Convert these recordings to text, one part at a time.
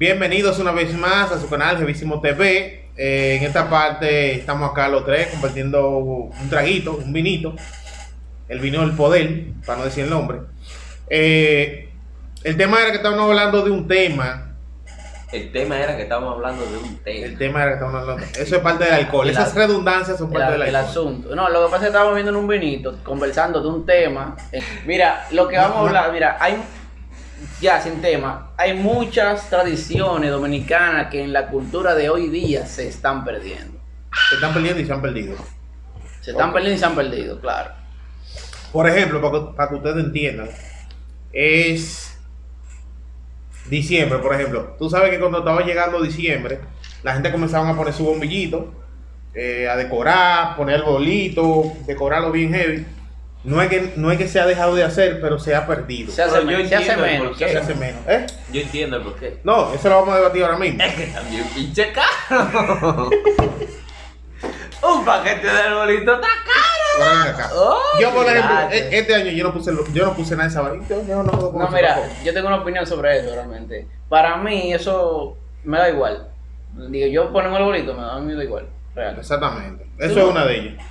Bienvenidos una vez más a su canal Jevísimo TV. Eh, en esta parte estamos acá los tres compartiendo un traguito, un vinito. El vino del poder, para no decir el nombre. Eh, el tema era que estábamos hablando de un tema. El tema era que estábamos hablando de un tema. El tema era que estábamos hablando. Eso es parte del alcohol. El Esas redundancias son el, parte del el alcohol. asunto. No, lo que pasa es que estábamos viendo en un vinito, conversando de un tema. Eh, Mira, lo que vamos a hablar, mira, hay, ya sin tema, hay muchas tradiciones dominicanas que en la cultura de hoy día se están perdiendo. Se están perdiendo y se han perdido. Se están perdiendo y se han perdido, claro. Por ejemplo, para que, para que ustedes entiendan, es diciembre, por ejemplo. Tú sabes que cuando estaba llegando diciembre, la gente comenzaba a poner su bombillito, eh, a decorar, poner el bolito, decorarlo bien heavy. No es, que, no es que se ha dejado de hacer, pero se ha perdido. Se hace, Pero yo men- se hace menos. Se hace menos. ¿eh? Yo entiendo el porqué. No, eso lo vamos a debatir ahora mismo. Es que también pinche caro. un paquete de arbolito está caro. Yo, por ejemplo, gracias. e- este año yo no puse, lo- yo no puse nada de esa. Yo no, puedo No, conocer mira, yo tengo una opinión sobre eso realmente. Para mí eso me da igual. Digo, yo ponemos el bolito, me da, a mí me da igual. Real. Exactamente. Eso es no- una de ellas.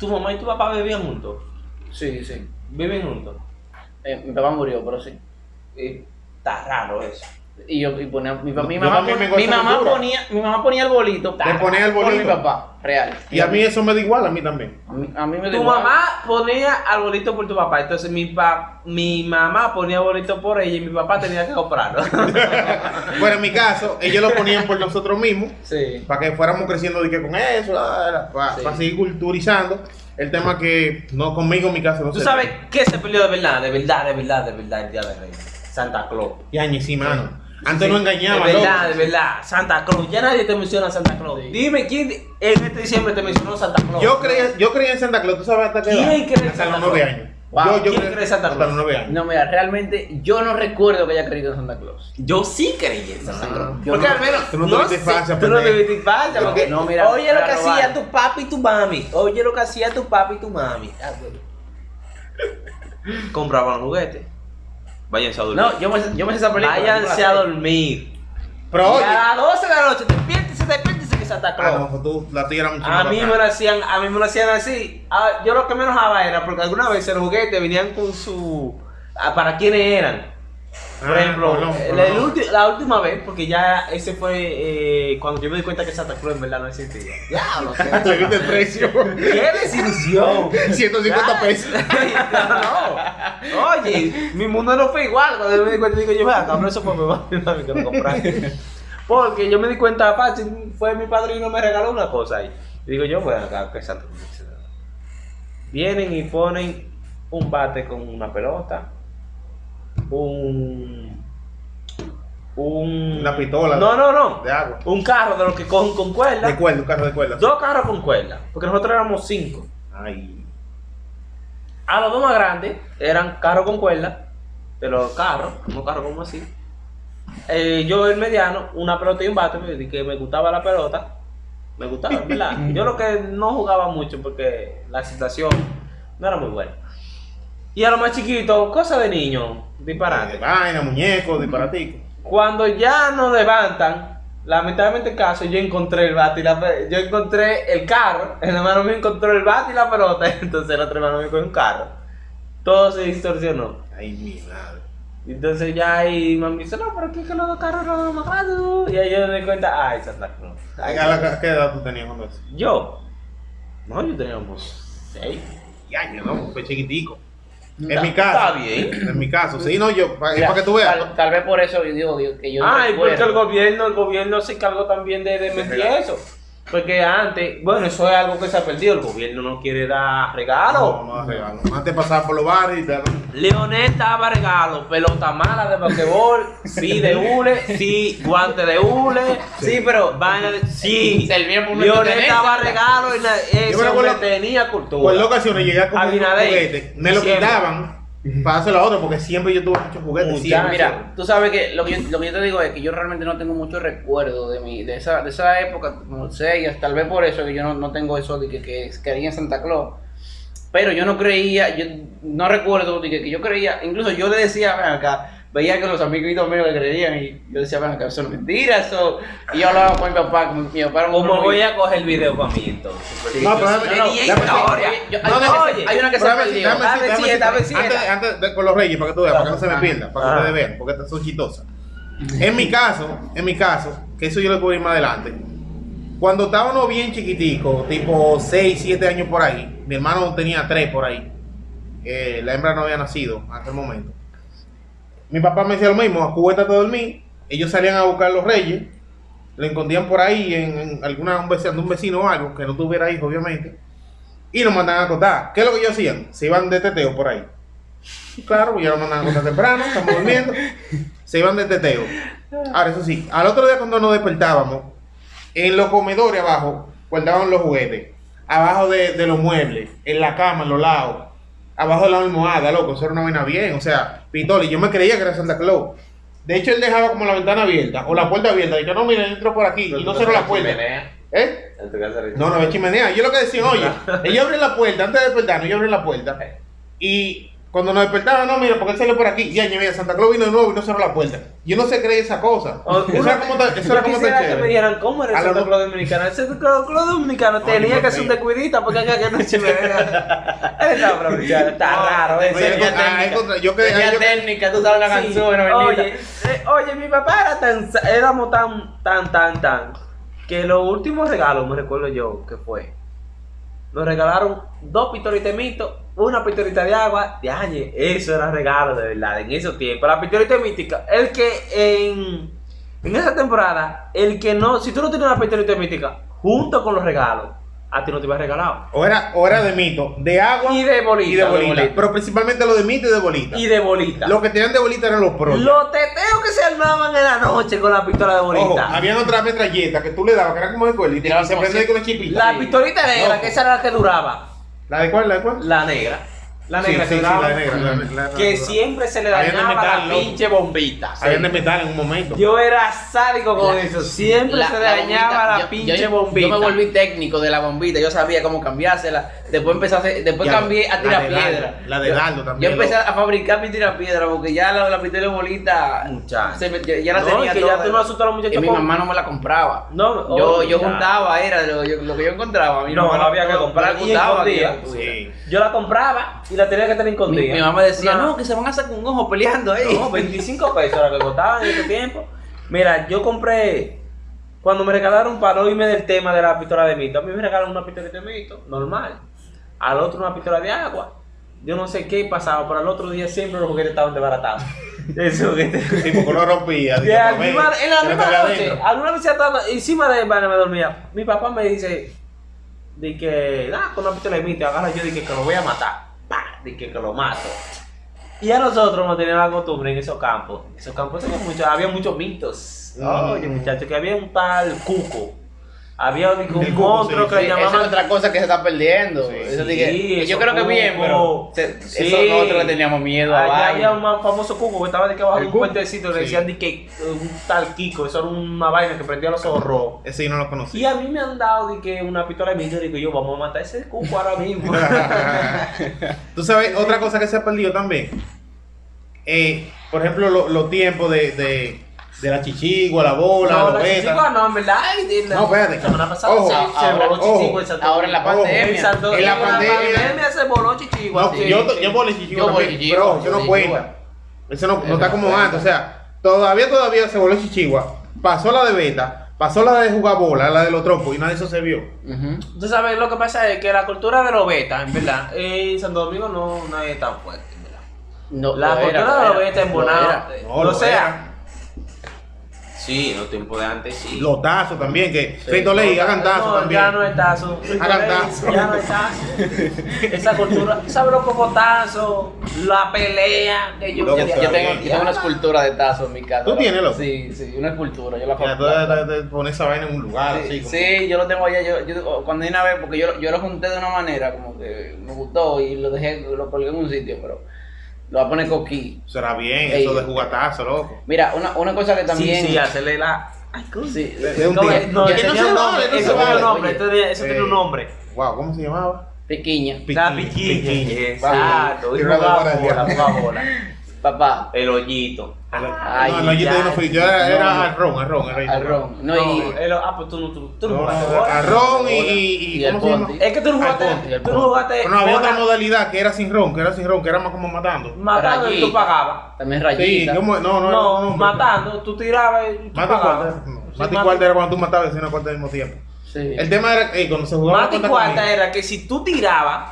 Tu mamá y tu papá vivían juntos. Sí, sí. Viven juntos. Eh, mi papá murió, pero sí. Y está raro eso. Y yo y ponía, mi, mi mamá, mi mamá ponía, mi mamá ponía el bolito. Le ponía el Por bolito. mi papá, real. Y a mí eso me da igual, a mí también. a mí, a mí me da Tu igual. mamá ponía arbolito por tu papá, entonces mi pa, mi mamá ponía arbolito por ella y mi papá tenía que comprarlo. Bueno, en mi caso, ellos lo ponían por nosotros mismos, Sí. para que fuéramos creciendo de que con eso, para, Sí. seguir culturizando el tema que no conmigo en mi caso no ¿Tú se sabes qué se perdió de verdad? De verdad, de verdad, de verdad el Día de Reyes. Santa Claus. Y año sí, mano. Antes Sí, no engañaban, De verdad, loco. de verdad. Santa Claus. Ya nadie te menciona Santa Claus. Sí. Dime quién en este diciembre te mencionó Santa Claus. Yo creía, yo creía en Santa Claus, ¿tú sabes hasta qué ¿Quién cree en Hasta Santa los nueve Claus? años. Wow, yo, yo ¿quién cree en Santa Hasta Claus? los nueve años. No, mira, realmente yo no recuerdo que haya creído en Santa Claus. Yo sí creí en Santa Claus. yo porque no- al menos. tú no tuviste infancia, Tú no infancia. Yo- Porque, no, mira, oye lo que hacía tu papi y tu mami. Oye lo que hacía tu papi y tu mami. Ah. Compraban juguetes. Váyanse a dormir. No, yo me, yo me sé esa película. Váyanse a dormir. Pero Y oye, a las 12 de la noche, despiértese, despiértese que Santa ah, Claus. no, pues tú, la tuya era mucho A mí me lo hacían, a mí me lo hacían así. Ah, yo lo que me enojaba era porque alguna vez los juguetes venían con su ah, para quiénes eran. Por Ah, ejemplo, el ulti- la última vez, porque ya ese fue eh, cuando yo me di cuenta que Santa Claus en verdad no existía. Diablo, qué- Le viste el precio. ¡Qué desilusión! 150 pesos. no, no. Oye, mi mundo no fue igual. Cuando yo me di cuenta, digo yo, vea, cabrón, eso fue mi mami que lo compraron. Porque yo me di cuenta fácil, fue mi padrino me regaló una cosa ahí. Y digo yo, bueno, acá, que Santa Cruz. Vienen y ponen un bate con una pelota, un. Un. Una pistola. No, no, no. De agua. Un carro de los que cogen con cuerda. De cuerda, un carro de cuerda. Dos carros con cuerda. Porque nosotros éramos cinco. Ay. A los dos más grandes eran carros con cuerda, de los carros, unos carros como así. Eh, yo el mediano, una pelota y un bate, que me gustaba la pelota. Me gustaba, ¿verdad? Yo lo que no jugaba mucho porque la situación no era muy buena. Y a los más chiquitos, cosas de niño, De disparate. vaina, muñeco, disparatico. Cuando ya nos levantan, lamentablemente en caso, yo encontré el bate y la yo encontré el carro, el hermano mío encontró el bate y la pelota, entonces el otro hermano mío con un carro. Todo se distorsionó. Ay, mi madre. Entonces ya ahí mami dice, no, pero aquí es que los dos carros los más grandes. Y ahí yo me di cuenta, ay, Santa Claus. Ay, ¿A la- ¿Qué edad tú tenías cuando eso? Yo, no, yo tenía como seis. Yo no, fue chiquitico. En mi caso. está bien. En mi caso, sí, no, yo, para, Mira, que tú veas. Tal, tal vez por eso yo digo, digo que yo. Ay, porque el gobierno, el gobierno se encargó también de, de mentir eso. Porque antes, bueno, eso es algo que se ha perdido. El gobierno no quiere dar regalos. No, no da regalo. Antes pasaba por los bares y te Leonel daba regalos, pelota mala de basquetbol, sí de hule, sí guante de hule, sí, pero vaina de, sí. Leonel daba regalos y la- ese me hombre acuerdo- tenía Por cultura. ocasiones llegué a comprar un juguete, me lo Siempre. quitaban para hacerlo a otro, porque siempre yo tuve muchos juguetes. Mucha-. Mira, tú sabes que lo, que yo, lo que yo te digo es que yo realmente no tengo mucho recuerdo de mi, de esa, de esa época, no sé, y tal vez por eso que yo no, no tengo eso de que, que creía en Santa Claus. Pero yo no creía, yo no recuerdo de que, que yo creía, incluso yo le decía ven acá, veía que los amiguitos míos le creían y yo decía, bueno, que eso no es mentira, eso. Y yo hablaba con mi papá, con mi papá ¿Cómo voy a coger el video para mí entonces? Sí. No, pero hay No, una no, que se- oye, hay una que se Déjame- perdió. Antes, antes de- con los reyes, para que tú veas, para que no se me Ajá. pierda, para que ustedes vean, porque estas son chistosas. En mi caso, en mi caso, que eso yo lo puedo ir más adelante. Cuando estábamos bien chiquiticos, tipo 6, 7 años por ahí, mi hermano tenía 3 por ahí. eh, la hembra no había nacido hasta el momento. Mi papá me decía lo mismo, a dormir. Ellos salían a buscar los reyes, le escondían por ahí en, alguna un vecino, un vecino o algo, que no tuviera hijos, obviamente, y nos mandaban a acostar. ¿Qué es lo que ellos hacían? Se iban de teteo por ahí. Claro, ya nos mandaban a acostar temprano, estamos durmiendo, se iban de teteo. Ahora, eso sí, al otro día cuando nos despertábamos, en los comedores abajo, guardaban los juguetes, abajo de los muebles, en la cama, en los lados, abajo de la almohada, loco, eso era una vaina bien, o sea, Pitoli, yo me creía que era Santa Claus. De hecho, él dejaba como la ventana abierta o la puerta abierta, y que no, mira, entro por aquí, y no cerró la puerta. ¿Eh? En tu casa de- No, no había chimenea. Yo lo que decía, oye, ellos abren la puerta, antes de despertarnos, ellos abren la puerta. Y cuando nos despertaban, no, mira, porque él salió por aquí. Ya, ya, mira, Santa Claus vino de nuevo y no cerró la puerta. Yo no se cree esa cosa. O- Eso era como, tan- eso era como tan que me dieran cómo era el Santa Claus dominicano. El Santa Claus dominicano tenía que ser un descuidita porque acá que no se me vea. Está raro. eso. Ah, técnica. es contra- yo que- Tenía técnica, tú sabes la canción. Oye, eh, oye, mi papá era tan, éramos tan, tan, tan, tan, que los últimos regalos, me recuerdo yo, que fue, nos regalaron dos pistolitas una pistolita de agua, de año, eso era regalo de verdad, en esos tiempos, la pistolita mítica, el que en, en esa temporada, el que no, si tú no tienes una pistolita mítica, junto con los regalos, a ti no te iba regalado. O era, o era de mito, de agua Y de bolita. y de bolita. bolita. Pero principalmente lo de mito y de bolita. Y de bolita. Lo que tenían de bolita eran los pros. Los teteos que se armaban en la noche con la pistola de bolita. Ojo, habían otras metralletas que tú le dabas, que eran como de cuerda, y, se como prendía así. con la chipita. La pistolita negra, Loco. que esa era la que duraba. ¿La de cuál? ¿La de cuál? La negra. La negra sí, que sí, la negra. la- la- la- que la- siempre se le dañaba metal, la loco. pinche bombita. Habían de metal en un momento. Yo era sádico con eso. Siempre La- se la dañaba bombita, la yo- pinche yo, bombita. Yo me volví técnico de la bombita, yo sabía cómo cambiársela. Después empecé a hacer, después Ya, cambié a tirar piedra. la de Dardo también, Yo empecé a fabricar mi tirapiedra porque ya la, la pistola de bolita Muchacho. se me- ya, ya la No, tenía que toda. ya tú no asustas a los muchachos Y mi mamá no me la compraba. No, yo, oh, yo juntaba, era lo, yo- lo que yo encontraba. Mi No, mamá había que no- comprar gustaba que escondida. yo tuviera. Sí. Yo la compraba y la tenía que tener Mi, escondida. mi mamá decía, No, no, que se van a sacar un ojo peleando ahí. No, 25 pesos era que costaban en ese tiempo. Mira, yo compré. Cuando me regalaron para no irme del tema de la pistola de mito, a mí me regalaron una pistola de mito, normal. Al otro una pistola de agua. Yo no sé qué pasaba, pero al otro día siempre los juguetes estaban desbaratados. Esos juguetes. Sí, porque rompía. Que al misma- en la que misma noche, alguna vez estaba encima de vaina me dormía. Mi papá me dice, de que, ah, con una pistola de mito, agarra yo, de que, que lo voy a matar. Pa, de que, que lo mato. Y a nosotros nos tenían la costumbre en esos campos. Esos campos tenían mucho- había muchos mitos. Oye, muchachos, que había un tal cuco. Había un monstruo sí, que Sí, le esa es llamaban. otra cosa que se está perdiendo. Sí, Eso que- eso yo creo que bien, pero se- eso nosotros le teníamos miedo a Allá había un más famoso cuco que estaba de que abajo ¿El de un puentecito. Le decían de que eh, un tal Kiko. Eso era una vaina que prendía los ojos rojos. Ese yo no lo Y conocía. a mí me han dado de que una pistola de mito. Digo yo, vamos a matar ese cuco ahora mismo. Tú sabes, otra cosa que se ha perdido también. Eh, por ejemplo, lo- los tiempos de, de, de la chichigua, la bola, no, la la chichigua no, en verdad. la- No, espérate. La semana pasada Ojo, se, se ahora- voló ojo. chichigua en Santo Ahora en la Domingo. pandemia. En, Santo- En la en pandemia. se voló chichigua. No, sí. yo, yo volé chichigua Yo volé chichigua, pero eso no sí, cuenta. Eso no, no está como cuenta. antes. O sea, todavía, todavía se voló chichigua. Pasó la de beta, pasó la de jugar bola, la de los trompos y nada de eso se vio. Ujú. Tú sabes, lo que pasa es que la cultura de los betas, en verdad, en Santo Domingo no, no es tan fuerte, en verdad. No, La lo era, cultura lo de los era, betas en Bonao, era. No, o lo sea, sí, en los tiempos de antes sí. Los tazos también, que Sí, Rito Ley, No, hagan tazos no, también. Ya no es tazo. Hagan tazo. Ya no es tazo. Esa cultura, ¿sabes los cocotazos? La pelea. Que yo, Yo, yo tengo, yo tengo una escultura de tazo en mi casa. ¿Tú tienes, loco? Sí, sí, una escultura. Yo la Ya, tú pones esa vaina en un lugar así. Sí, como- sí, yo lo tengo allá. Yo, yo, cuando vine a ver, porque yo, yo lo junté de una manera como que me gustó y lo dejé, lo colgué en un sitio, pero lo voy a poner coquí. Será bien, Ey. eso de jugatazo, loco. Mira, una, una cosa que también. Sí, sí, hacerle la. Ay, ¿cómo? Sí, De un No, día. eh, no, Es que no tenía se un vale, nombre, no se eso tiene vale. un nombre, Oye, esto tiene- eso tiene un eh, nombre. Wow, ¿cómo se llamaba? Piquiña. Piquiña, La piquiña. Exacto. Y jugaba bola bola, ya. jugaba bola. Papá, El hoyito. Ay, no, no, yo ya. te no fui. Yo era, No, era. Era al ron. No, No, y. el- ah, pues tú no, tú, tú no No, jugaste arrón y, y, Y el ¿cómo se llama? ponte. Es que tú no jugaste, tú no jugaste Pero no, había otra modalidad que era sin ron, que era sin ron, que era más como matando. matando y tú pagabas. También Sí, rayita. ¿cómo? No, no, No, no, no, matando, tú tirabas y tú pagabas. Sí, mata- cuarta era cuando tú matabas y hacías una cuarta al mismo tiempo. Sí. El tema era que cuando se jugaba Mata y cuarta era que si tú tirabas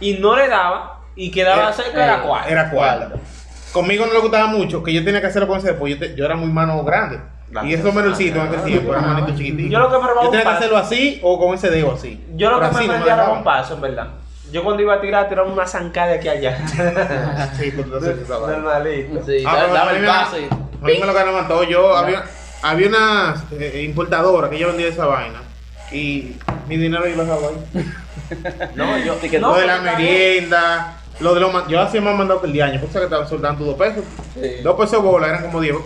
y no le dabas y quedaba Era- cerca era eh, cuarta. era cuarta. Conmigo no le gustaba mucho, que yo tenía que hacerlo con ese después. Yo, te- yo era muy mano grande. Claro. Y esos menorcitos en aquel tiempo eran manitos chiquititos. Yo lo que probaba Yo un tenía que hacerlo así o con ese dedo así. Yo lo que me aprendí era dejaban. un paso, en verdad. Yo cuando iba a tirar, tiraba una zancada de aquí a allá. Sí, pues entonces esa vaina. Normalito. Sí, Ah, daba- a el me- paso y. A mí me lo ganaban todo. Yo había, había una eh, importadora que yo vendía esa vaina. Y mi dinero yo lo dejaba ahí. No, yo. Sí, que no, lo de la merienda, lo de los ma- yo hacía más mandado que el de año, porque que estaban soltando dos pesos. Sí. Dos pesos bola, eran como 10.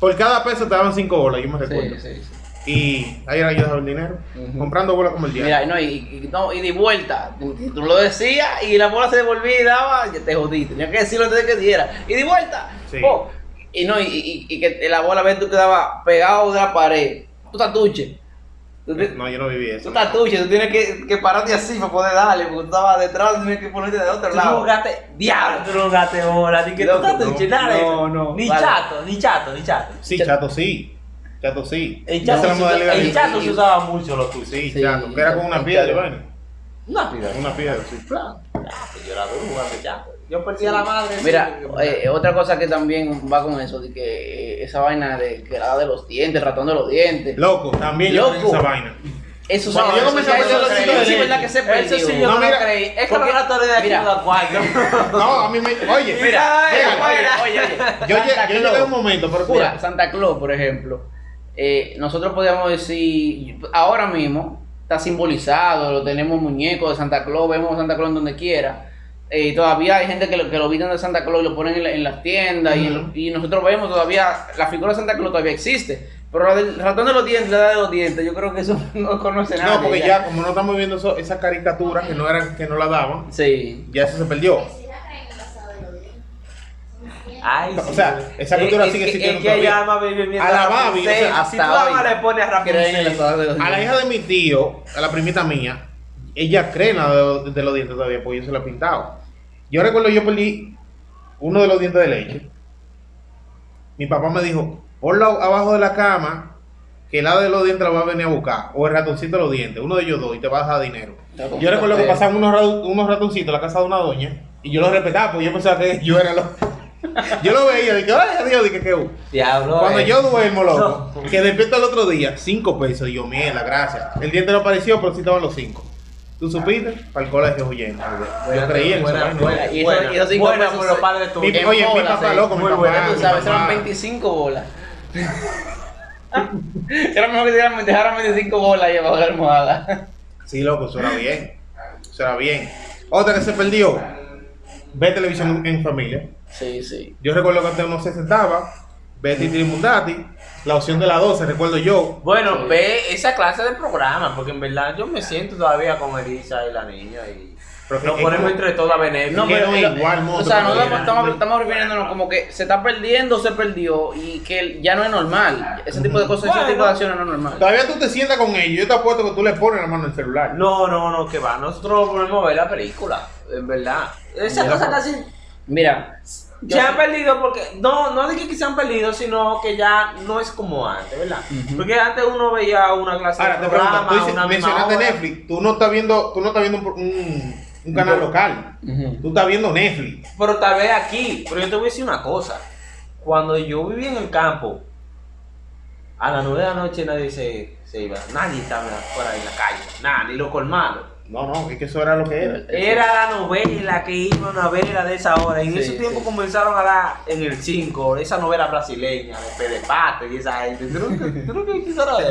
Por cada peso te daban cinco bolas, yo me recuerdo. Sí, sí, sí. Y ahí era yo dejaba el dinero, comprando bolas como el día. Mira, no, y, y- no, y de vuelta. Tú lo decías y la bola se devolvía y daba, te jodiste. Tenía que decirlo antes de que diera. Y de vuelta. Y no, y, y, y que la bola, ves tú quedabas pegado de la pared. Tú tatuche. Tú, te- No, yo no viví eso. tú tatuche, tú tienes que, que pararte así para poder darle, porque tú estabas detrás, tienes que ponerte de otro Tú lado. jugaste, diablo, tú jugaste bola, ni que tú estás no, nada de no, eso. no, Ni vale. chato, ni chato, ni chato. Sí, chato sí. Chato sí. El chato, se, modalidad el de- chato se usaba mucho lo tuyo. Sí, Sí, chato, que era con una piedra, vaina. Una piedra. Una piedra, sí. Ah, pues yo era duro jugando chato. Yo perdía la madre. Mira, sí, eh, otra cosa que también va con eso, de que eh, esa vaina de que la de los dientes, el ratón de los dientes. Loco, también yo Loco. esa vaina. Eso sí, yo comencé a eso sí, sí, de verdad que se perdió. Eso sí yo No, no, mira, lo creí. Es que los ratones de aquí no dan cuarto. No, a mí me. Oye, Mira, oye, oye, oye. yo, Santa lle- yo Claus. llegué a un momento, pero Mira. Santa Claus, por ejemplo, eh, nosotros podíamos decir, ahora mismo está simbolizado, lo tenemos muñecos de Santa Claus, vemos a Santa Claus en donde quiera. Eh, todavía hay gente que lo, que lo visten de Santa Claus y lo ponen en, la- en las tiendas y, nosotros vemos todavía, la figura de Santa Claus todavía existe. Pero del ratón de los dientes, la edad de los dientes, yo creo que eso no conoce nadie. No, porque ya como no estamos viendo eso, esa caricatura que no eran, que no la daban, Sí. ya eso se perdió. Ay, O sea, esa cultura sigue existiendo Es que todavía. ella ama Baby mientras A la Babi, o sea, tú le pones a Rapunzel. A la hija de mi tío, a la primita mía, ella cree en la de, de los dientes todavía, porque yo se la he pintado. Yo recuerdo yo perdí uno de los dientes de leche. Mi papá me dijo, ponlo abajo de la cama, que el lado de los dientes lo va a venir a buscar. O el ratoncito de los dientes, uno de ellos dos, y te va a dejar dinero. Yo recuerdo que pasaban unos, ra- unos ratoncitos a la casa de una doña, y yo los respetaba, porque yo pensaba que yo era los... yo lo veía, dije, ay, adiós, dije, ¿qué? Diablo. Cuando eh. yo duermo, loco, que despierto el otro día, cinco pesos. Y yo, mierda, gracias. El diente no apareció, pero sí estaban los cinco. ¿Tú supiste? Para el colegio huyendo. Yo creía en buena, vaina. buena, Y eso- buena, y esos buena pesos por los padres Mi- tuyos. oye, mi papá, sí. loco, mi Muy papá. tú mi sabes, eran 25 bolas. Era mejor que dieran- dejaran 25 bolas ahí abajo la almohada. Sí, loco, eso era bien. Eso era bien. Otra que se perdió, ver televisión en familia. Sí, sí. Yo recuerdo que antes uno se sentaba, ver Titi Mundati, la opción de la 12, recuerdo yo. Bueno, Sí. ve esa clase de programa, porque en verdad yo me siento todavía con Elisa y la niña y Pero que- nos ponemos entre todas. No, que pero no eh, igual, o sea, no como estamos, estamos, estamos refiriéndonos como que se está perdiendo, se perdió y que ya no es normal. Ese tipo de cosas, ese Bueno. tipo de acciones no es normal. Todavía tú te sientas con ellos, yo te apuesto que tú le pones la mano al celular. No, no, no, que va. Nosotros ponemos a ver la película, en verdad. Esa cosa casi Mira, yo se han perdido porque no no dije que se han perdido sino que ya no es como antes verdad porque antes uno veía una clase Ahora de te pregunto, programa tú dices, mencionaste. Netflix, tú no estás viendo, tú no estás viendo un, un- un canal local, tú estás viendo Netflix. pero tal vez aquí pero yo te voy a decir una cosa. Cuando yo vivía en el campo a las nueve de la noche nadie se, se iba. Nadie estaba fuera en la calle. Nada ni los colmados No, no, es que eso era lo que era. era la novela que iban a ver a de esa hora. En Sí, ese tiempo sí. comenzaron a dar en el 5 esa novela brasileña de Pedepate y esa gente. ¿Tú nunca?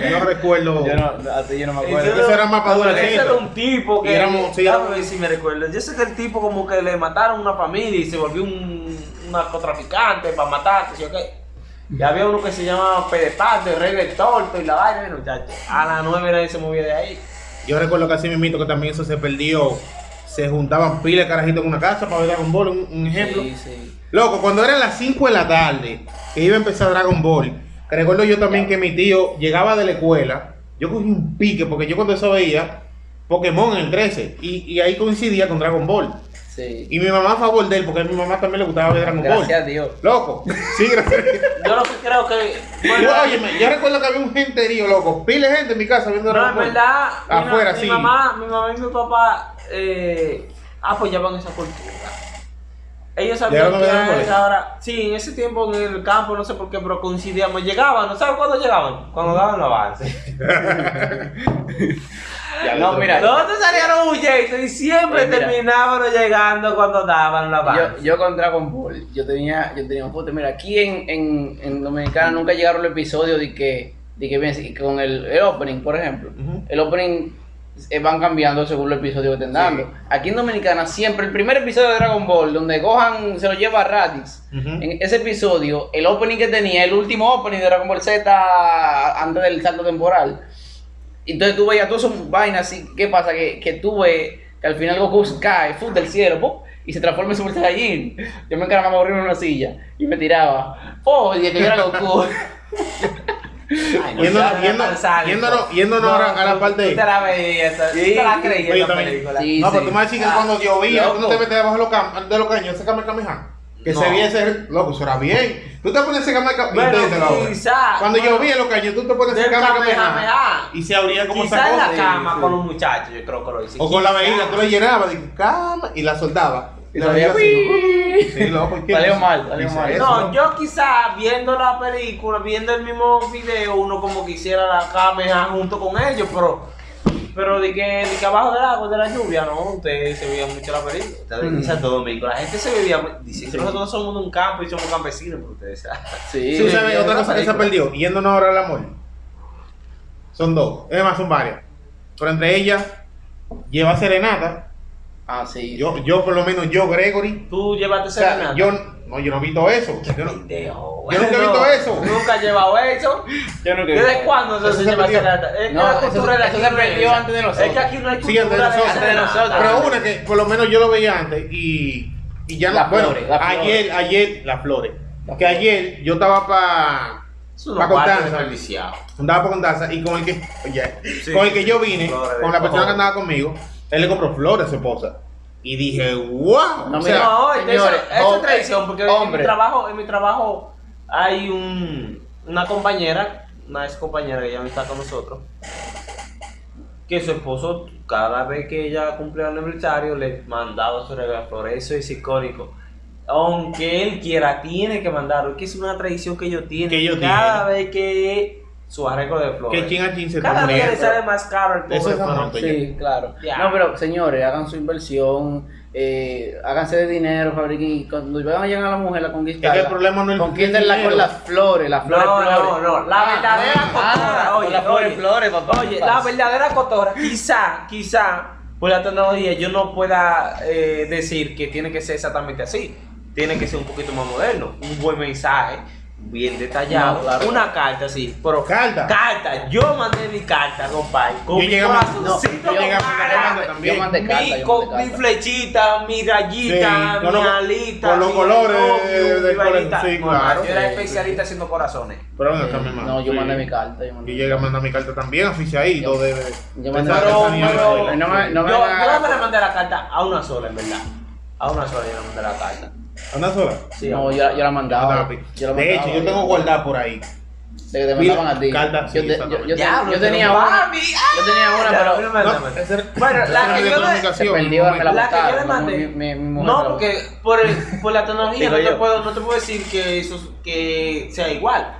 No recuerdo. Yo no, yo no me Ese acuerdo. Eso era más para Ese era un tipo que. Éramos- sí, Déjame éramos- ver si me recuerdo. Yo sé que el tipo como que le mataron una familia y se volvió un, un narcotraficante para matar, que sé yo qué. Y había uno que se llamaba Pedepate, Rey del Torto y la vaina, muchachos. A las 9 nadie se movía de ahí. Yo recuerdo que así mismito que también eso se perdió. se juntaban pila de carajitos en una casa para ver Dragon Ball, un, un ejemplo. Sí, sí. Loco, cuando eran las 5 de la tarde, que iba a empezar Dragon Ball, que recuerdo yo también que mi tío llegaba de la escuela, yo cogí un pique, porque yo cuando eso veía Pokémon en el 13, y, y ahí coincidía con Dragon Ball. Sí. Y mi mamá a favor de él, porque a mi mamá también le gustaba ver Dragon Gracias a Ball. Dios. Loco, sí, gracias. Yo lo que creo que. Yo, bueno, óyeme, yo recuerdo que había un genterío, loco, pile gente en mi casa viendo No, Dragon en Ball. verdad, mi, Afuera, mi sí. mamá, mi mamá y mi papá eh, apoyaban esa cultura. Ellos sabían ¿Llegaron a que ver a árboles? esa hora, sí, en ese tiempo en el campo, no sé por qué, pero coincidíamos, llegaban, ¿no sabes cuándo llegaban? Cuando daban el avance. No, mira, Nosotros salíamos huyendo y siempre mira. terminábamos llegando cuando daban el avance. Yo, yo con Dragon Ball, yo tenía, yo tenía un puto. Mira, aquí en, en, en Dominicana nunca llegaron los episodios de que, de que con el, el opening, por ejemplo. El opening eh, van cambiando según el episodio que estén dando. Sí. Aquí en Dominicana, siempre el primer episodio de Dragon Ball, donde Gohan se lo lleva a Raditz, Ujú. en ese episodio, el opening que tenía, el último opening de Dragon Ball Z antes del salto temporal. Entonces tú veías todas esas vainas así. ¿Qué pasa? Que, que tú ves que al final Goku cae, fut del cielo, ¡pum! y se transforma en Super Saiyajin. Yo me encargaba de morir en una silla y me tiraba. ¡Oh! Y que yo era Goku. Ay, no, sádico. yéndonos- yéndonos ahora a la tú- parte- Tú te la veías, tú Sí, te la sí, creías película. Sí, No, pero sí. tú me decir que Ah, cuando llovía, tú no te metes debajo de los, cam- de los caños, ese Kamehameha. Que No. se veía ese, loco, eso era bien. Tú te pones ese Kamehameha, Bueno, quizá, Cuando bueno, llovía en los caños, tú te pones ese Kamehameha Kamehameha. y se abría como esa Quizá en la cosa. cama Sí, con los muchachos, yo creo que lo hice. O con la vejiga, tú la llenabas, de cama, y la soldabas. Y la vejiga así. Sí, loco, ¿qué Salió mal, salió mal. eso, No, yo quizá viendo la película, viendo el mismo video, uno como quisiera la cámara junto con ellos, pero pero de que, de que abajo del agua, de la lluvia, no, ustedes se veían mucho la película. Ustedes en Santo Domingo, la gente se veía, dice que nosotros somos de un campo y somos campesinos, pero ustedes saben. Sí, sí, otra esa cosa que se perdió, yéndonos ahora al amor. Son dos, es más, son varias. Pero entre ellas, lleva serenata. Ah, sí. Yo, yo por lo menos, yo, Gregory. Tú llevaste O sea, serenata. yo, no, yo no he visto eso. Yo no, Yo nunca he visto eso. Nunca he llevado eso. Yo no ¿Desde cuándo Eso se se lleva serenata? Es que No, la eso cultura se- de eso aquí se perdió antes de nosotros. Es que aquí no hay Sí, cultura antes de de nosotros. Antes de nosotros. Pero una que por lo menos yo lo veía antes y, y ya no. Las bueno, flores, las ayer, flores. ayer, las flores. Las que ayer yo estaba para. Es una Pa' parte contar. desperdiciado. Andaba para Condaza y con el que. oye, Sí, con el que sí, yo sí, vine, con la persona que andaba conmigo, él le compró flores a su esposa. Y dije, wow. No, o mira, sea, no, es que eso, señores, eso es tradición, porque en mi trabajo, en mi trabajo hay un, una compañera, una ex compañera que ya no está con nosotros, que su esposo, cada vez que ella cumplía el aniversario, le mandaba su regalo de flores. Eso es icónico. Aunque él quiera, tiene que mandarlo. Es que es una tradición que ellos tienen. Que ellos cada vez que su arreglo de flores. que chin a chin se cada vez le sale más caro el pobre Eso es. Sí, claro. Ya. No, pero señores, hagan su inversión, eh, háganse de dinero, fabriquen. Y cuando vayan a llegar a la mujer, la Es conquistar. que el problema no es Conquístenla con las flores, las flores, No, flores. no, no, la verdadera ah, cotorra, con oye, las flores, oye, flores, papá. Oye, la verdadera cotorra, quizá, quizá, por la tecnología yo no pueda eh, decir que tiene que ser exactamente así. Tiene que ser un poquito más moderno. Un buen mensaje, bien detallado. No, claro. Una carta así. Pero, Carta. Carta. Yo mandé mi carta, compadre. Con Yo mi llegué corazoncito no, yo llegué a con carta también. Yo mandé Mi, carta, yo con mandé mi carta. flechita, mi rayita, Sí, con mi alita. con los mi colores novio, de- mi color, sí, No, claro. Yo era Sí, especialista haciendo corazones. Pero Eh, acá, mi hermano. No, yo Sí. mandé mi carta. Yo, mandé Yo llegué a mandar mi carta también, oficiadito. Yo- de, de- yo mandé- pero- de- no me- no yo, yo no le mandé la carta a una sola, en verdad. A una sola yo le mandé la carta. ¿Una sola? Sí, No, yo, yo la mandaba. Yo la de hecho, yo tengo guardada por ahí. De que te mandaban a ti. Carta, sí, yo, te- te- tenía una. Yo tenía una, pero. no me- No, Bueno, la que yo le- Se perdió, me la que yo le mandé. mi- mi- mi mujer no, porque por, el- por la tecnología no te, puedo, no te puedo decir que eso que sea igual.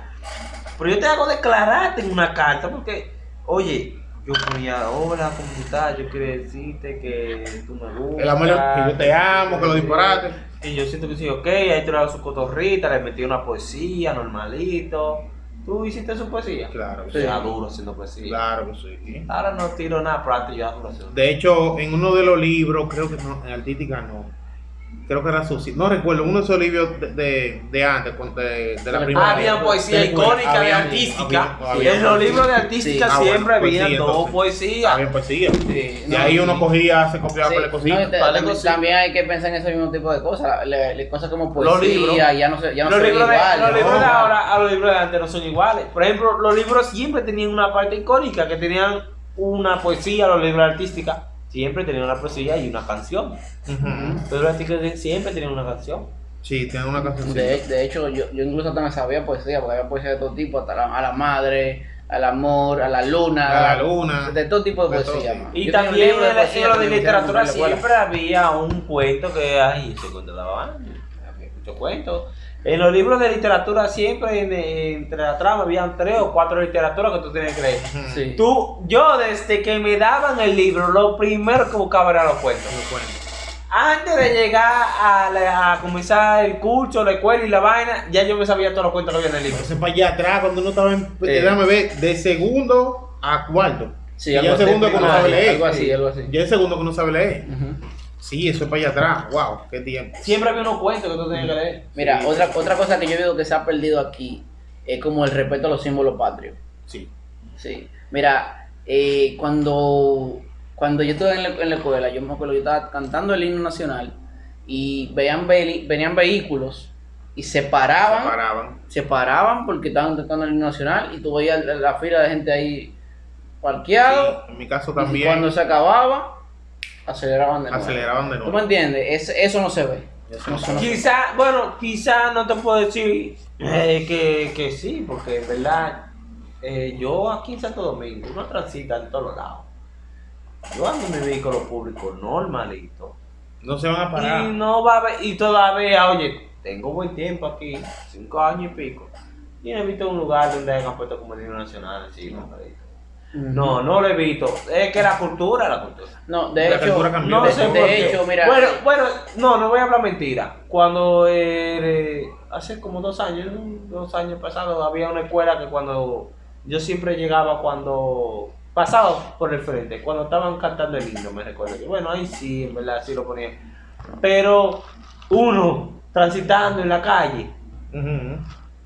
Pero yo te hago declararte en una carta porque, oye, yo ponía, hola, ¿cómo estás? Yo quiero decirte que tú me gustas. El amor, que yo te amo, que lo disparates. Y yo siento que sí, ok, ahí hago su cotorrita, le metí una poesía, normalito. ¿Tú hiciste su poesía? Claro, Yo sí. era duro haciendo poesía. Claro que sí. Ahora no tiro nada, yo era duro haciendo De hecho, en uno de los libros, creo que no, en artística no, creo que era Susi, no recuerdo, uno de esos libros de, de, de antes, de, de la Ah, primaria. Había poesía De escuela. icónica de Había- artística. había- había- en los libros de artística Sí. Ah, bueno, siempre poesía, había dos poesías. Había poesía. Sí, Y no, ahí y- uno cogía, se copiaba Sí, con la no, también, cosita. también hay que pensar en ese mismo tipo de cosas, le- le- cosas como Los libros. poesía, ya no se, ya no los de, libros de ahora a los libros de antes no son iguales. Por ejemplo, los libros siempre tenían una parte icónica, que tenían una poesía, los libros de artística siempre tenían una poesía y una canción. Los libros de artística siempre tenían una canción. Sí, tiene una canción. De, de hecho, yo, yo incluso también sabía poesía, porque había poesía de todo tipo, hasta la- a la madre, al amor, a la luna, A la luna. de todo tipo de De todo, poesía. sí. Y Yo también libro en lo que de me literatura siempre había un cuento que, ay, ese cuento daba, había muchos cuentos. En los libros de literatura siempre en- entre la trama habían tres o cuatro literaturas que tú tenías que leer. Sí. Tú, yo desde que me daban el libro, lo primero que buscaba era los cuentos. Antes de llegar a, la- a comenzar el curso, la escuela y la vaina, ya yo me sabía todos los cuentos que había en el libro. Ese para allá atrás, cuando uno estaba en. Déjame ver, de segundo a cuarto. Sí, Y ya el segundo que uno algo sabe leer. Algo así, algo así. Ya el segundo que uno sabe leer. Sí, eso es para allá atrás. Wow, qué tiempo. Siempre había unos cuentos que tú tenías que leer. Mira, Sí. otra, otra cosa que yo digo que se ha perdido aquí es como el respeto a los símbolos patrios. Sí. Sí. Mira, eh, cuando, cuando yo estuve en la, en la escuela, yo me acuerdo, yo estaba cantando el himno nacional y veían veli- venían vehículos y se Se paraban, paraban. se paraban porque estaban cantando el himno nacional y tú veías la, la fila de gente ahí parqueado Sí, en mi caso y también. cuando se acababa, aceleraban de nuevo. aceleraban de ¿Tú me nuevo. entiendes? Es- eso no se ve. Eso No, no eso no se ve. Quizá, bueno, quizá no te puedo decir eh, que, que sí, porque en verdad, eh, yo aquí en Santo Domingo, uno transita en todos lados. Yo ando en mi vehículo público normalito. No se van a parar. Y no va a haber, y todavía, oye, tengo buen tiempo aquí, cinco años y pico. Y no he visto un lugar donde hayan puesto como el himno nacional así, normalito. No, no lo he visto. Es que la cultura, la cultura. No, de La hecho, cultura cambió. No de, sé de por qué. hecho, mira, Bueno, eh, bueno, no, no voy a hablar mentira. Cuando eh, hace como dos años, dos años pasados, había una escuela que cuando yo siempre llegaba cuando pasaba por el frente, cuando estaban cantando el himno, me recuerdo. que, Bueno, ahí sí, en verdad, sí lo ponía. Pero uno transitando en la calle,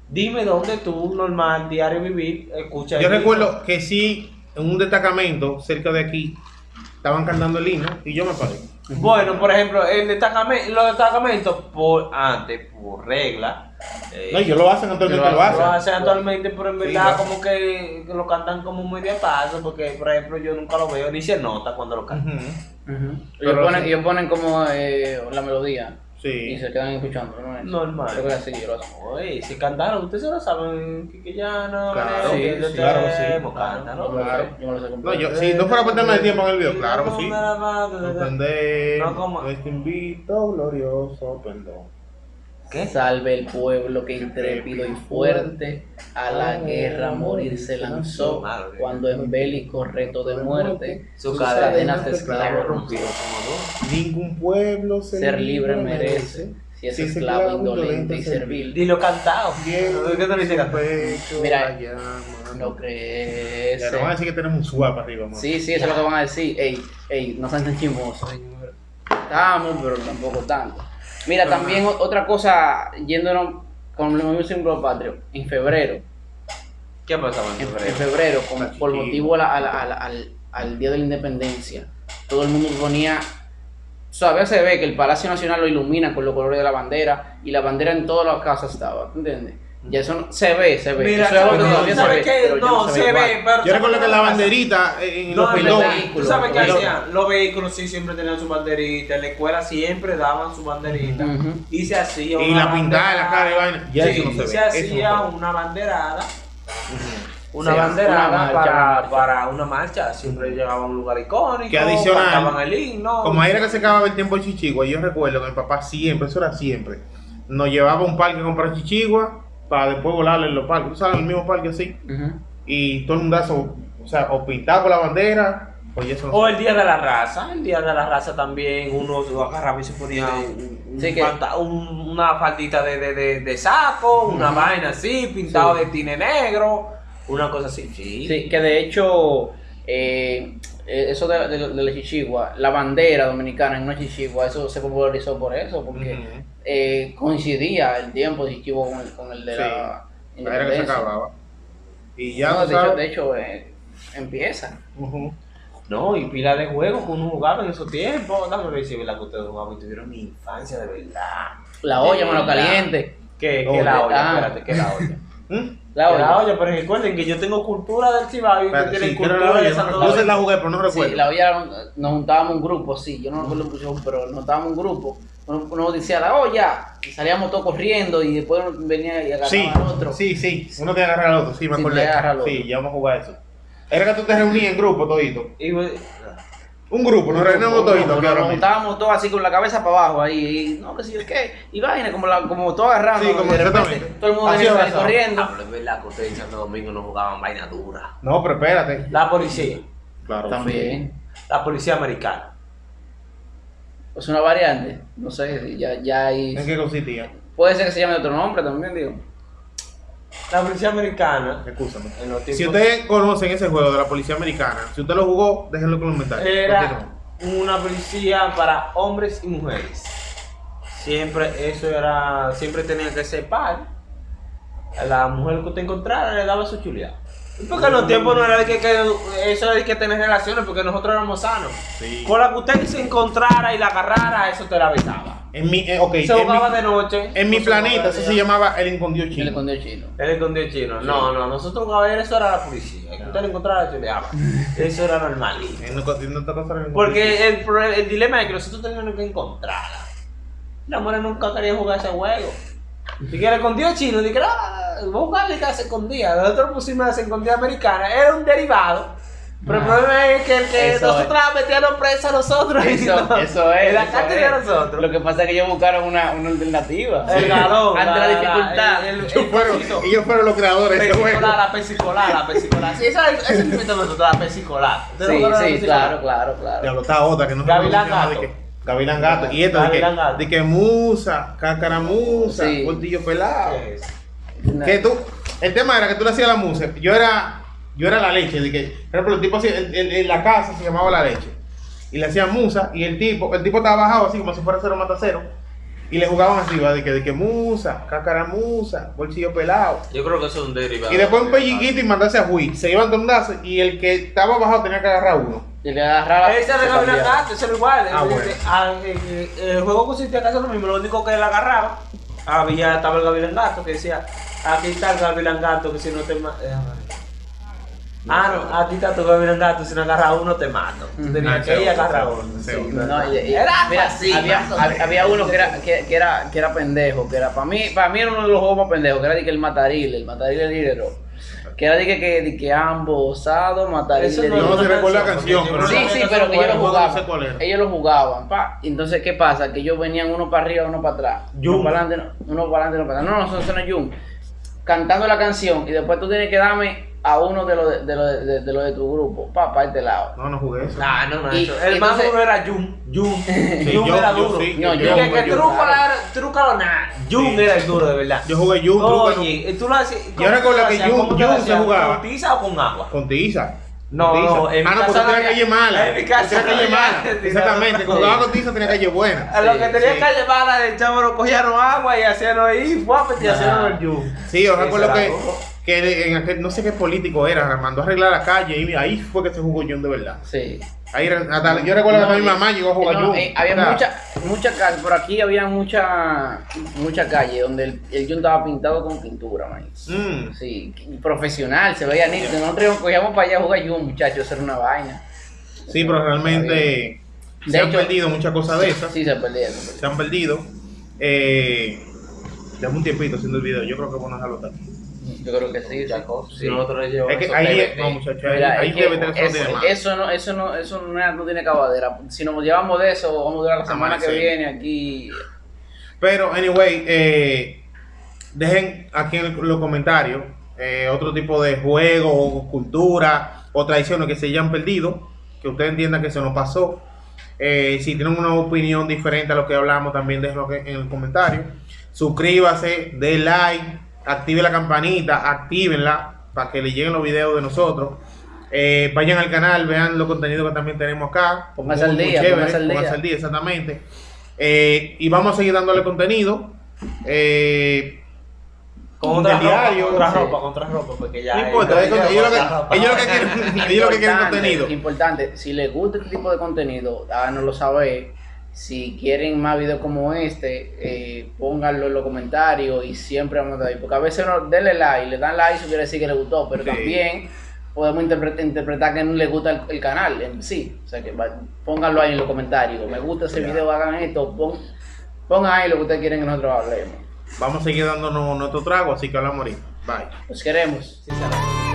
dime dónde tú, normal, diario vivir, escuchas. Yo recuerdo que sí, en un destacamento cerca de aquí, estaban cantando el himno y yo me paré. Bueno, por ejemplo, el destacamento, los destacamentos, por antes, por regla, eh, No, ellos lo hacen, actualmente Lo lo lo hacen. actualmente, pero en verdad como que, que lo cantan como muy de paso, porque por ejemplo yo nunca lo veo, ni se nota cuando lo cantan. Ellos, ponen, ellos ponen como eh, la melodía y Sí. se quedan escuchando. ¿no? Normal. Creo que así, yo lo hago. Oye, si cantaron, ustedes se lo saben, que, que ya no, Claro, sí, sí, claro que sí. lo sé, Claro. yo me lo sé No, completo. yo, si no fuera por tema de tiempo en el video, claro que sí. No como- este invito glorioso perdón. ¿Qué? Salve el pueblo que intrépido y fuerte a la guerra morir se lanzó cuando en bélico reto de muerte Su sus cadena cadenas de esclavo rompió. Ningún pueblo Ser libre merece si es esclavo indolente y servil. Dilo cantado. Bien, ¿Por qué dice? Mira, Mira, No crees. Ya no van a decir que tenemos un swap arriba. Sí, sí, eso es lo que van a decir. Ey, ey, no sean tan chismosos. Estamos, pero tampoco tanto. Mira, también o- otra cosa, yéndonos con el mismo símbolo patrio, en febrero, ¿Qué pasaba en en, en febrero? febrero, con- por motivo a la- a la- a la- al, al Día de la Independencia, todo el mundo ponía, todavía se ve que el Palacio Nacional lo ilumina con los colores de la bandera y la bandera en todas las casas estaba, ¿entiendes? Ya eso no- se ve, se ve. Mira, Eso es algo que ¿sabes todavía qué? se ¿Sabes ve, qué? pero ya No, se igual. ve, pero Yo recuerdo que la banderita en No, los pilotos. ¿Tú sabes qué hacían? Los vehículos sí siempre tenían su banderita, en la escuela siempre daban su banderita. Y se hacía Y una la pintada de la cara y vaina. Ya Sí, eso no se ve. se eso no hacía una banderada. Una Sí, banderada una marcha, para, una marcha. para una marcha. Siempre llegaba a un lugar icónico. Que adicional, el himno. Como ahí era que se acababa el tiempo de Chichigua, yo recuerdo que mi papá siempre, eso era siempre, nos llevaba a un parque a comprar Chichigua para después volarle en los parques. ¿Tú sabes? El mismo parque así. Y todo el mundazo, o sea, o pintado con la bandera, o eso no O el día de la raza, el día de la raza también uno se agarraba y se ponía un- un Sí, un- una faldita de, de, de, de saco, una vaina así, pintado Sí. de tine negro, una cosa así. Sí. Sí, que de hecho, eh, eh, eso de, de, de la chichigua, la bandera dominicana en una chichigua, eso se popularizó por eso, porque. Eh, coincidía el tiempo de chichigua con el, con el de Sí. la La era que se independencia. acababa. Y ya No, de hecho, de hecho eh, empieza. Ujú. No, y pila de juegos que uno jugaba en esos tiempos. Dame ver si verdad que ustedes jugaban y tuvieron mi infancia de verdad. La olla, De mano caliente. ¿Qué, Oh, qué la olla? ah. Espérate, ¿qué la olla? ¿Mm? La Que olla. La olla, pero recuerden que yo tengo cultura del Cibao y ustedes tienen sí, ¿qué era la cultura de olla? Santo Yo se la jugué, pero no recuerdo. Sí, la olla nos juntábamos un grupo, sí, yo no recuerdo mucho, pero nos juntábamos un grupo. Uno, decía la olla y salíamos todos corriendo y después uno venía y agarraba Sí, al otro. sí, sí. Uno te agarra al otro, sí, me Sí, agarra al otro. Sí, ya vamos a jugar eso. Era que tú te reunías en grupo todito. Y, Un grupo, nos reunimos toditos. Nos, claro. nos juntábamos todos así con la cabeza para abajo ahí, y no, que si yo qué, y vaina, como, la, como todo agarrando, Sí, como de repente todo el mundo venía corriendo. Ah, pero es verdad que ustedes en Santo Domingo no jugaban vaina dura. No, pero espérate. La policía. Claro. También. La policía americana. Es una variante, no sé, ya, ya hay... ¿En qué consistía? Puede ser que se llame de otro nombre también, digo. La policía americana. Escúchame. En los Si ustedes conocen ese juego de la policía americana, si usted lo jugó, déjenlo en los comentarios. Era una policía para hombres y mujeres. Siempre eso era, siempre tenía que ser par. A la mujer que usted encontrara le daba su chuleada. Porque en los tiempos no era de que, que eso era de que tener relaciones, porque nosotros éramos sanos. Sí. Con la que usted se encontrara y la agarrara, eso te la besaba. En mi, eh, ok, Se en jugaba mi, de noche. en mi planeta eso se llamaba el escondido El chino. escondido chino. El escondido chino. No, no, nosotros jugábamos, eso era la policía. Que usted lo encontrara, chuleaba. Eso era normalito. En no- en otra cosa era el Porque el, el dilema es que nosotros teníamos que encontrarla. La mujer nunca quería jugar ese juego. Si quiere escondido chino, dije, ah, voy a jugar que se escondía. Nosotros pusimos la escondida americana, era un derivado. Pero el Ah. problema es que el que nosotros metíamos presa a nosotros. y Eso, no- eso es. En la es. de nosotros. Lo que pasa es que ellos buscaron una, una alternativa. El galón. Ante la, dificultad. el- el- Ellos fueron, ellos fueron los creadores de ese juego. La pesicolar, la pesicolar. Sí, esa es el invento de nosotros, la pesicolar. ¿Ustedes sí, la sí, claro, claro, claro. Diablo, está otra que no sé Gavilán Gato. Gavilán Gato. Y esta de que, de que musa, cacaramusa, Sí. pelado. Que tú, el tema era que tú le hacías la musa. Yo era, yo era la leche. De que, por ejemplo, el tipo el- en la casa se llamaba la leche. Y le hacían musa. Y el tipo, el tipo estaba bajado así como si fuera cero mata cero. Y le jugaban así, ¿va? de que, de que musa, cacaramusa, bolsillo pelado. Yo creo que eso es un derivado. Y después un pelliquito y mandarse a juiz. Se iban tornazo y el que estaba bajado tenía que agarrar uno. Y le agarraba. Ese era se cambiaba. Gato, ese era igual. Ah, El- bueno. el- ah, el, el- el juego consistía en hacer lo mismo, lo único que él agarraba. Había, estaba el Gavilán Gato que decía, aquí está el Gavilán Gato que si no te mato. Ah, no, aquí está tu Gavilán Gato, si no agarras uno te mato. Tú Ujú. tenías Ah, que ir a agarrar uno. ese Sí, otro. No, y- y- Era mira, así, había, había uno que era, que, que era, que era pendejo, que era para mí, para mí era uno de los juegos más pendejos, que era de que el mataril, el mataril el lídero. Que era de que, que, de que ambos osados, mataril Eso no no se recuerda la canción, pero Sí, no sí, sé pero que ellos lo jugaban. sé cuál era. Ellos lo jugaban, pa. Entonces, ¿qué pasa? Que ellos venían uno para arriba, uno para atrás. Yum. Uno para adelante, uno para adelante, uno para atrás. No, no, eso, no es Yum. Cantando la canción y después tú tienes que darme a uno de los de, de, lo de, de, de lo de tu grupo, pa, para este lado. No, no jugué eso. Nah, no, no, Y- eso. El más duro era Jun. Jun. Jun yo- era yo duro. sí, No, yo- que, que trúcalo nada. Jun Sí. era el duro, de verdad. Yo jugué Jun, Oye, y tú lo hacías. Yo recuerdo que Jun- ¿cómo tú lo Jun se jugaba. ¿Con tiza o con agua? Con tiza. No, Con tiza. no, en mi ah, no, casa porque no tenía calle mala. en mi casa Tenía no calle mala. Exactamente. Cuando no. jugaba con tiza tenía calle buena. A lo que tenía sí. que llevar la del chavo lo cogían agua y hacían ahí, guapete y hacían el Jun. Sí, yo recuerdo que. Que en aquel, no sé qué político era, mandó a arreglar la calle y ahí fue que se jugó Jun de verdad. Sí. Ahí, hasta- yo recuerdo que hasta mi mamá llegó a jugar no, Jun. eh, había sea, mucha, mucha calle, por aquí había mucha, mucha calle donde el, el Jun estaba pintado con pintura, man. mm, Sí, profesional, se veía nítido. Nosotros cogíamos para allá a jugar Jun, muchachos, eso era una vaina. sí, pero realmente se han perdido muchas cosas de esas. Sí, se perdieron. se Se han perdido. Eh, un tiempito haciendo el video. Yo creo que bueno dejarlo hasta aquí. Yo creo que sí. Sí. cosas. Sí. Si nosotros le llevamos Es que ahí, no muchachos, ahí, Mira, ahí debe tener eso, eso no, eso no, eso no, no tiene acabadera. Si nos llevamos de eso, vamos a durar la semana que sí. viene aquí. Pero, anyway, eh, dejen aquí en el- los comentarios eh, otro tipo de juego o cultura o tradiciones que se hayan perdido, que ustedes entiendan que se nos pasó. Eh, si tienen una opinión diferente a lo que hablamos, también déjenlo en el comentario. Suscríbase, dé like, active la campanita, actívenla para que le lleguen los videos de nosotros. Eh, vayan al canal, vean los contenidos que también tenemos acá. Pónganse al día, chévere, al día. al día, exactamente. Eh, y vamos a seguir dándole contenido. Eh, Con otra diario. ropa, ropa, contra ropa, porque ya. No importa, el- ellos, lo que, lo quieren, ellos lo que quieren contenido. Importante, si les gusta este tipo de contenido, háganoslo saber. Si quieren más videos como este, eh, pónganlo en los comentarios y siempre vamos a estar ahí. Porque a veces uno denle like, le dan like, eso quiere decir que le gustó, pero Sí. también podemos interpre- interpretar que no le gusta el, el canal en sí. O sea que va- pónganlo ahí en los comentarios. Me gusta ese Ya. video, hagan esto, pon- pongan ahí lo que ustedes quieren que nosotros hablemos. Vamos a seguir dándonos nuestro trago, así que hablamos ahorita. Bye. Los queremos. Sinceramente.